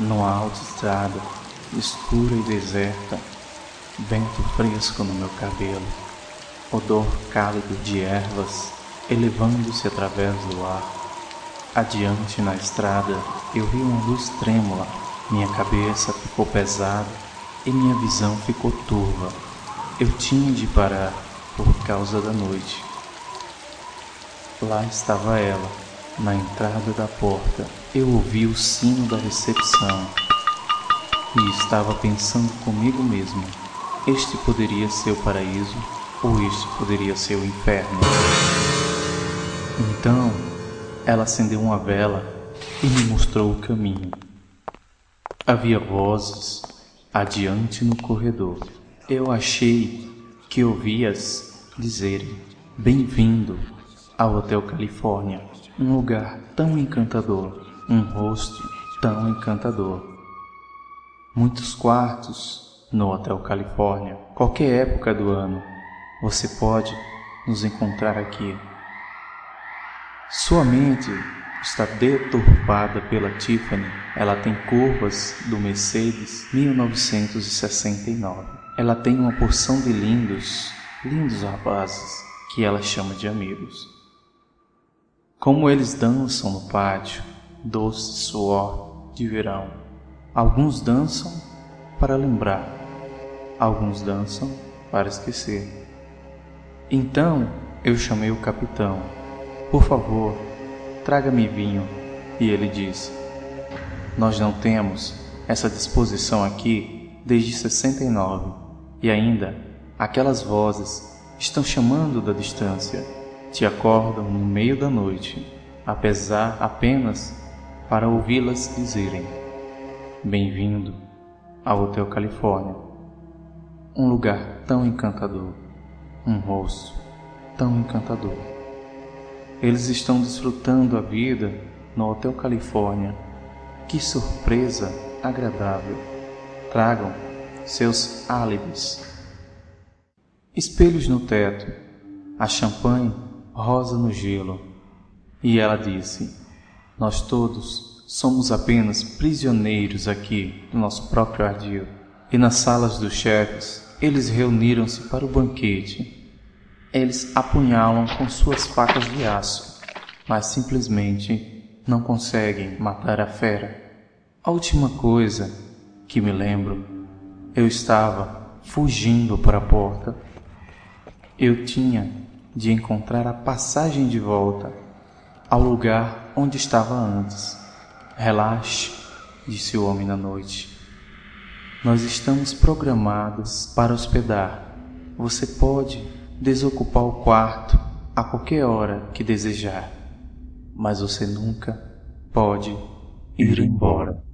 numa autoestrada escura e deserta, vento fresco no meu cabelo, odor cálido de ervas elevando-se através do ar. Adiante na estrada eu vi uma luz trêmula, minha cabeça ficou pesada e minha visão ficou turva. Eu tinha de parar por causa da noite. Lá estava ela, na entrada da porta. Eu ouvi o sino da recepção e estava pensando comigo mesmo: este poderia ser o paraíso ou este poderia ser o inferno. Então ela acendeu uma vela e me mostrou o caminho. Havia vozes adiante no corredor. Eu achei que ouvias dizerem: Bem-vindo ao Hotel Califórnia, um lugar tão encantador, um rosto tão encantador. Muitos quartos no Hotel Califórnia, qualquer época do ano, você pode nos encontrar aqui. Sua mente está deturpada pela Tiffany. Ela tem curvas do Mercedes 1969. Ela tem uma porção de lindos, lindos rapazes que ela chama de amigos. Como eles dançam no pátio, doce suor de verão. Alguns dançam para lembrar, alguns dançam para esquecer. Então eu chamei o capitão por favor, traga-me vinho. E ele disse: Nós não temos essa disposição aqui desde 69, e ainda aquelas vozes estão chamando da distância, te acordam no meio da noite, apesar apenas para ouvi-las dizerem: Bem-vindo ao Hotel Califórnia. Um lugar tão encantador, um rosto tão encantador. Eles estão desfrutando a vida no Hotel Califórnia. Que surpresa agradável! Tragam seus álibis. Espelhos no teto, a champanhe rosa no gelo. E ela disse: Nós todos somos apenas prisioneiros aqui no nosso próprio ardil. E nas salas dos chefes, eles reuniram-se para o banquete eles apunhalam com suas facas de aço, mas simplesmente não conseguem matar a fera. A última coisa que me lembro, eu estava fugindo para a porta. Eu tinha de encontrar a passagem de volta ao lugar onde estava antes. Relaxe, disse o homem na noite. Nós estamos programados para hospedar. Você pode desocupar o quarto a qualquer hora que desejar, mas você nunca pode ir embora.